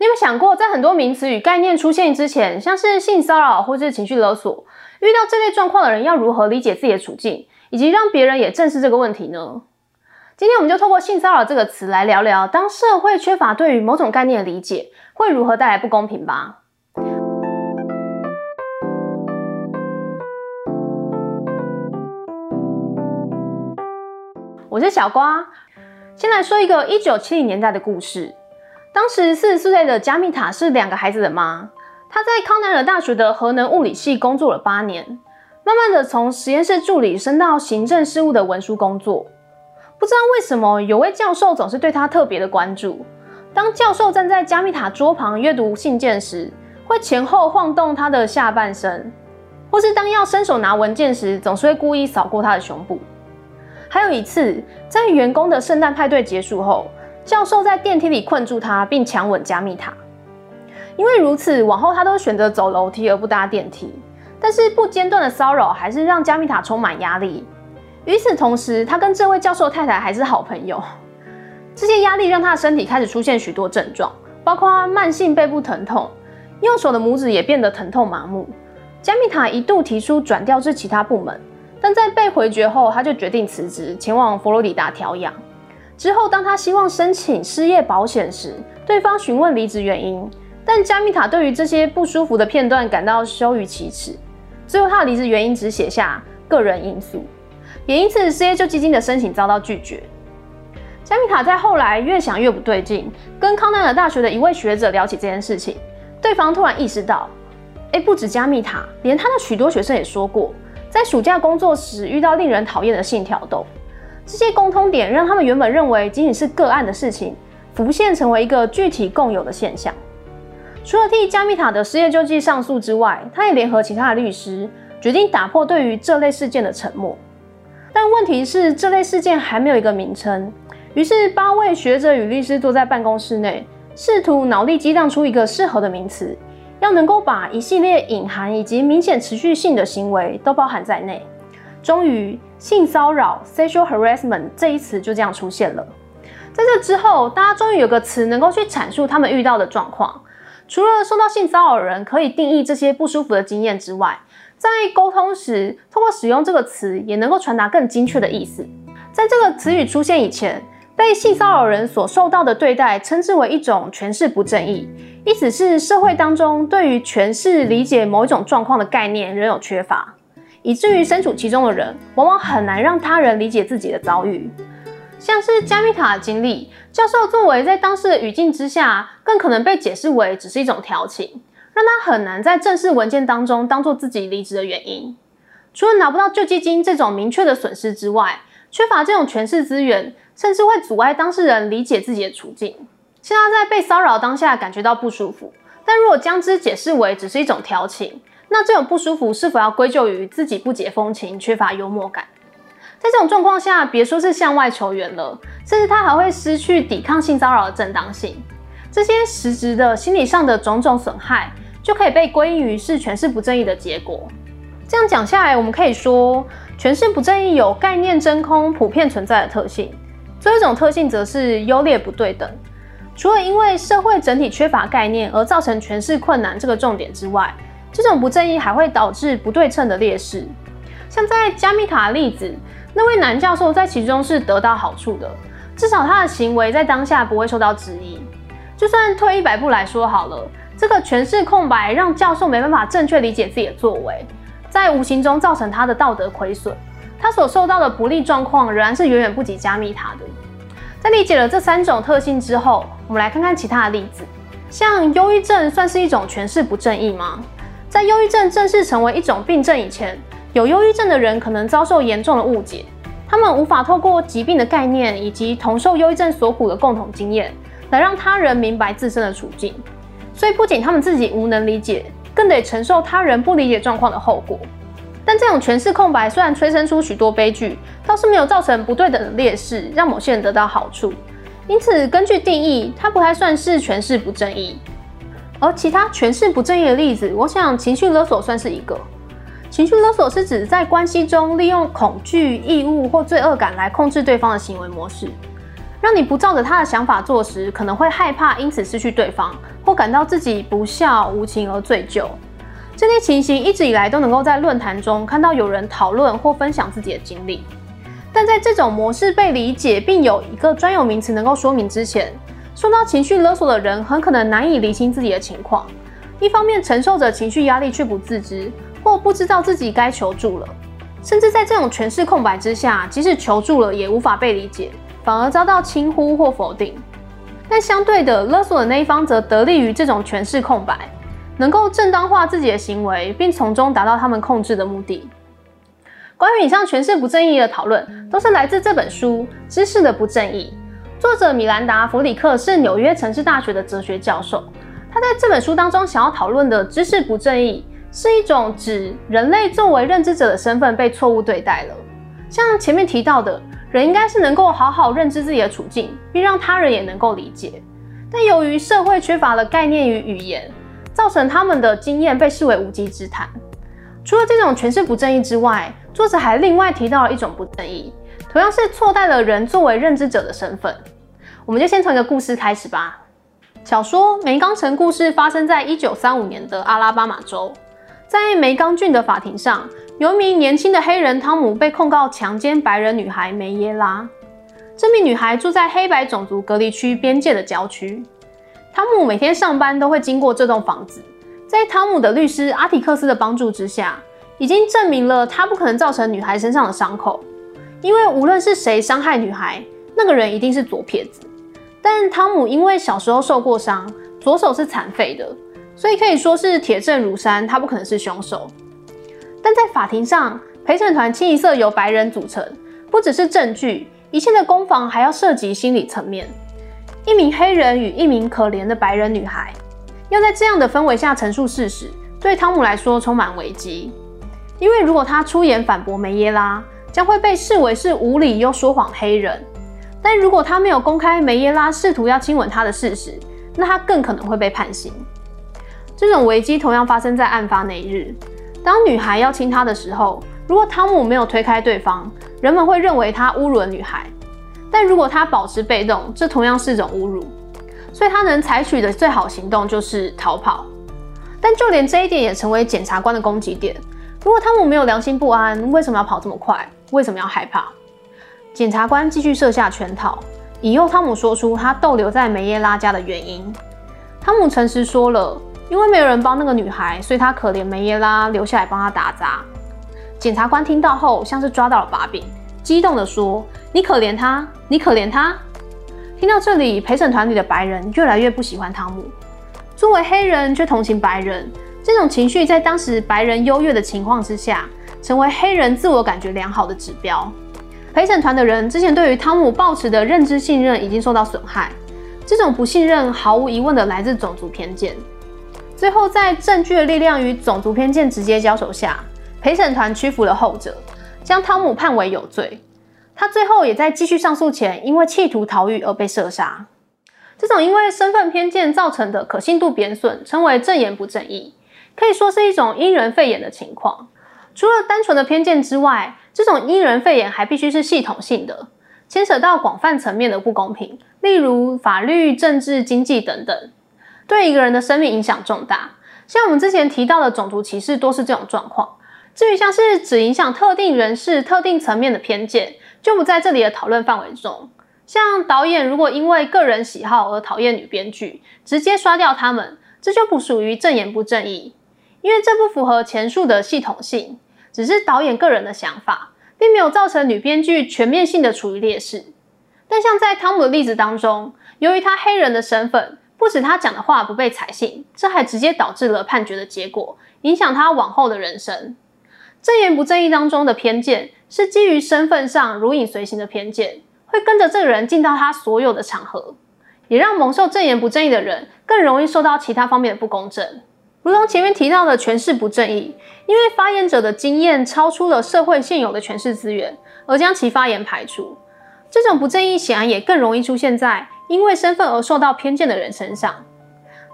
你有想过，在很多名词与概念出现之前，像是性骚扰或是情绪勒索，遇到这类状况的人要如何理解自己的处境，以及让别人也正视这个问题呢？今天我们就透过性骚扰这个词来聊聊，当社会缺乏对于某种概念的理解，会如何带来不公平吧。我是小瓜，先来说一个一九七零年代的故事。当时四十四岁的加密塔是两个孩子的妈，她在康奈尔大学的核能物理系工作了八年，慢慢的从实验室助理升到行政事务的文书工作。不知道为什么，有位教授总是对她特别的关注。当教授站在加密塔桌旁阅读信件时，会前后晃动他的下半身，或是当要伸手拿文件时，总是会故意扫过他的胸部。还有一次，在员工的圣诞派对结束后，教授在电梯里困住他，并强吻加密塔。因为如此，往后他都选择走楼梯而不搭电梯。但是不间断的骚扰还是让加密塔充满压力。与此同时，他跟这位教授太太还是好朋友。这些压力让他的身体开始出现许多症状，包括慢性背部疼痛，右手的拇指也变得疼痛麻木。加密塔一度提出转调至其他部门。但在被回绝后，他就决定辞职，前往佛罗里达调养。之后，当他希望申请失业保险时，对方询问离职原因，但加密塔对于这些不舒服的片段感到羞于启齿。最后，他的离职原因只写下个人因素，也因此失业救济金的申请遭到拒绝。加密塔在后来越想越不对劲，跟康奈尔大学的一位学者聊起这件事情，对方突然意识到，哎，不止加密塔，连他的许多学生也说过。在暑假工作时遇到令人讨厌的性挑逗，这些共通点让他们原本认为仅仅是个案的事情，浮现成为一个具体共有的现象。除了替加密塔的失业救济上诉之外，他也联合其他的律师，决定打破对于这类事件的沉默。但问题是，这类事件还没有一个名称。于是，八位学者与律师坐在办公室内，试图脑力激荡出一个适合的名词。要能够把一系列隐含以及明显持续性的行为都包含在内，终于性骚扰 （sexual harassment） 这一词就这样出现了。在这之后，大家终于有个词能够去阐述他们遇到的状况。除了受到性骚扰人可以定义这些不舒服的经验之外，在沟通时，通过使用这个词也能够传达更精确的意思。在这个词语出现以前，被性骚扰人所受到的对待称之为一种诠释不正义。意思是社会当中对于诠释理解某一种状况的概念仍有缺乏，以至于身处其中的人往往很难让他人理解自己的遭遇。像是加密塔的经历，教授作为在当时的语境之下，更可能被解释为只是一种调情，让他很难在正式文件当中当做自己离职的原因。除了拿不到救济金这种明确的损失之外，缺乏这种诠释资源，甚至会阻碍当事人理解自己的处境。现在在被骚扰当下感觉到不舒服，但如果将之解释为只是一种调情，那这种不舒服是否要归咎于自己不解风情、缺乏幽默感？在这种状况下，别说是向外求援了，甚至他还会失去抵抗性骚扰的正当性。这些实质的心理上的种种损害，就可以被归因于是诠释不正义的结果。这样讲下来，我们可以说，诠释不正义有概念真空普遍存在的特性，最后一种特性则是优劣不对等。除了因为社会整体缺乏概念而造成诠释困难这个重点之外，这种不正义还会导致不对称的劣势。像在加密卡的例子，那位男教授在其中是得到好处的，至少他的行为在当下不会受到质疑。就算退一百步来说好了，这个诠释空白让教授没办法正确理解自己的作为，在无形中造成他的道德亏损，他所受到的不利状况仍然是远远不及加密塔的。在理解了这三种特性之后，我们来看看其他的例子。像忧郁症算是一种诠释不正义吗？在忧郁症正式成为一种病症以前，有忧郁症的人可能遭受严重的误解，他们无法透过疾病的概念以及同受忧郁症所苦的共同经验，来让他人明白自身的处境。所以不仅他们自己无能理解，更得承受他人不理解状况的后果。但这种诠释空白虽然催生出许多悲剧，倒是没有造成不对等的劣势，让某些人得到好处。因此，根据定义，它不太算是诠释不正义。而其他诠释不正义的例子，我想情绪勒索算是一个。情绪勒索是指在关系中利用恐惧、义务或罪恶感来控制对方的行为模式。让你不照着他的想法做时，可能会害怕因此失去对方，或感到自己不孝无情而罪疚。这类情形一直以来都能够在论坛中看到有人讨论或分享自己的经历。但在这种模式被理解并有一个专有名词能够说明之前，受到情绪勒索的人很可能难以理清自己的情况。一方面承受着情绪压力却不自知，或不知道自己该求助了，甚至在这种诠释空白之下，即使求助了也无法被理解，反而遭到轻忽或否定。但相对的，勒索的那一方则得利于这种诠释空白，能够正当化自己的行为，并从中达到他们控制的目的。关于以上诠释不正义的讨论，都是来自这本书《知识的不正义》，作者米兰达·弗里克是纽约城市大学的哲学教授。他在这本书当中想要讨论的知识不正义，是一种指人类作为认知者的身份被错误对待了。像前面提到的，人应该是能够好好认知自己的处境，并让他人也能够理解。但由于社会缺乏了概念与语言，造成他们的经验被视为无稽之谈。除了这种诠释不正义之外，作者还另外提到了一种不正义，同样是错待了人作为认知者的身份。我们就先从一个故事开始吧。小说《梅冈城》故事发生在一九三五年的阿拉巴马州，在梅冈郡的法庭上，有一名年轻的黑人汤姆被控告强奸白人女孩梅耶拉。这名女孩住在黑白种族隔离区边界的郊区，汤姆每天上班都会经过这栋房子。在汤姆的律师阿提克斯的帮助之下，已经证明了他不可能造成女孩身上的伤口，因为无论是谁伤害女孩，那个人一定是左撇子。但汤姆因为小时候受过伤，左手是残废的，所以可以说是铁证如山，他不可能是凶手。但在法庭上，陪审团清一色由白人组成，不只是证据，一切的攻防还要涉及心理层面。一名黑人与一名可怜的白人女孩，要在这样的氛围下陈述事实，对汤姆来说充满危机。因为如果他出言反驳梅耶拉，将会被视为是无理又说谎黑人。但如果他没有公开梅耶拉试图要亲吻他的事实，那他更可能会被判刑。这种危机同样发生在案发那一日。当女孩要亲他的时候，如果汤姆没有推开对方，人们会认为他侮辱了女孩；但如果他保持被动，这同样是种侮辱。所以他能采取的最好行动就是逃跑。但就连这一点也成为检察官的攻击点。如果汤姆没有良心不安，为什么要跑这么快？为什么要害怕？检察官继续设下圈套，引诱汤姆说出他逗留在梅耶拉家的原因。汤姆诚实说了，因为没有人帮那个女孩，所以他可怜梅耶拉，留下来帮他打杂。检察官听到后，像是抓到了把柄，激动地说：“你可怜她，你可怜她。”听到这里，陪审团里的白人越来越不喜欢汤姆。作为黑人却同情白人，这种情绪在当时白人优越的情况之下，成为黑人自我感觉良好的指标。陪审团的人之前对于汤姆抱持的认知信任已经受到损害，这种不信任毫无疑问的来自种族偏见。最后，在证据的力量与种族偏见直接交手下，陪审团屈服了后者，将汤姆判为有罪。他最后也在继续上诉前，因为企图逃狱而被射杀。这种因为身份偏见造成的可信度贬损，称为正言不正义，可以说是一种因人废言的情况。除了单纯的偏见之外，这种因人肺炎还必须是系统性的，牵扯到广泛层面的不公平，例如法律、政治、经济等等，对一个人的生命影响重大。像我们之前提到的种族歧视，多是这种状况。至于像是只影响特定人士、特定层面的偏见，就不在这里的讨论范围中。像导演如果因为个人喜好而讨厌女编剧，直接刷掉他们，这就不属于正言不正义，因为这不符合前述的系统性。只是导演个人的想法，并没有造成女编剧全面性的处于劣势。但像在汤姆的例子当中，由于他黑人的身份，不止他讲的话不被采信，这还直接导致了判决的结果，影响他往后的人生。正言不正义当中的偏见，是基于身份上如影随形的偏见，会跟着这个人进到他所有的场合，也让蒙受正言不正义的人更容易受到其他方面的不公正。如同前面提到的诠释不正义，因为发言者的经验超出了社会现有的诠释资源，而将其发言排除。这种不正义显然也更容易出现在因为身份而受到偏见的人身上。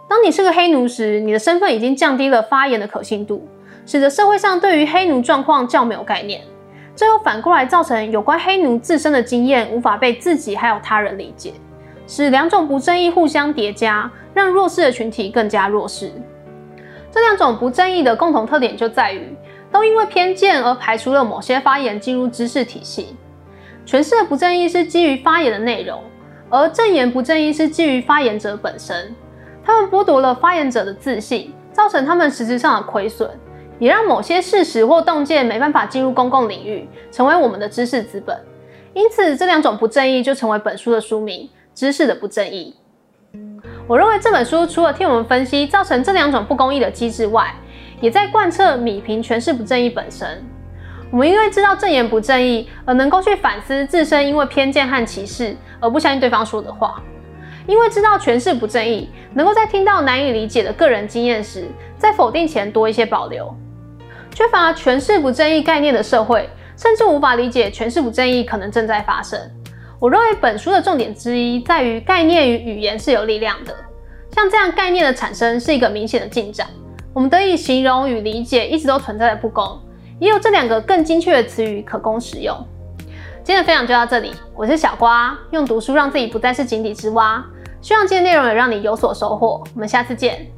当你是个黑奴时，你的身份已经降低了发言的可信度，使得社会上对于黑奴状况较没有概念。这又反过来造成有关黑奴自身的经验无法被自己还有他人理解，使两种不正义互相叠加，让弱势的群体更加弱势。这两种不正义的共同特点就在于，都因为偏见而排除了某些发言进入知识体系。诠释的不正义是基于发言的内容，而正言不正义是基于发言者本身。他们剥夺了发言者的自信，造成他们实质上的亏损，也让某些事实或洞见没办法进入公共领域，成为我们的知识资本。因此，这两种不正义就成为本书的书名——知识的不正义。我认为这本书除了替我们分析造成这两种不公义的机制外，也在贯彻米平诠释不正义本身。我们因为知道正言不正义，而能够去反思自身因为偏见和歧视而不相信对方说的话；因为知道诠释不正义，能够在听到难以理解的个人经验时，在否定前多一些保留。缺乏诠释不正义概念的社会，甚至无法理解诠释不正义可能正在发生。我认为本书的重点之一在于概念与语言是有力量的，像这样概念的产生是一个明显的进展。我们得以形容与理解一直都存在的不公。也有这两个更精确的词语可供使用。今天的分享就到这里，我是小瓜，用读书让自己不再是井底之蛙。希望今天内容也让你有所收获。我们下次见。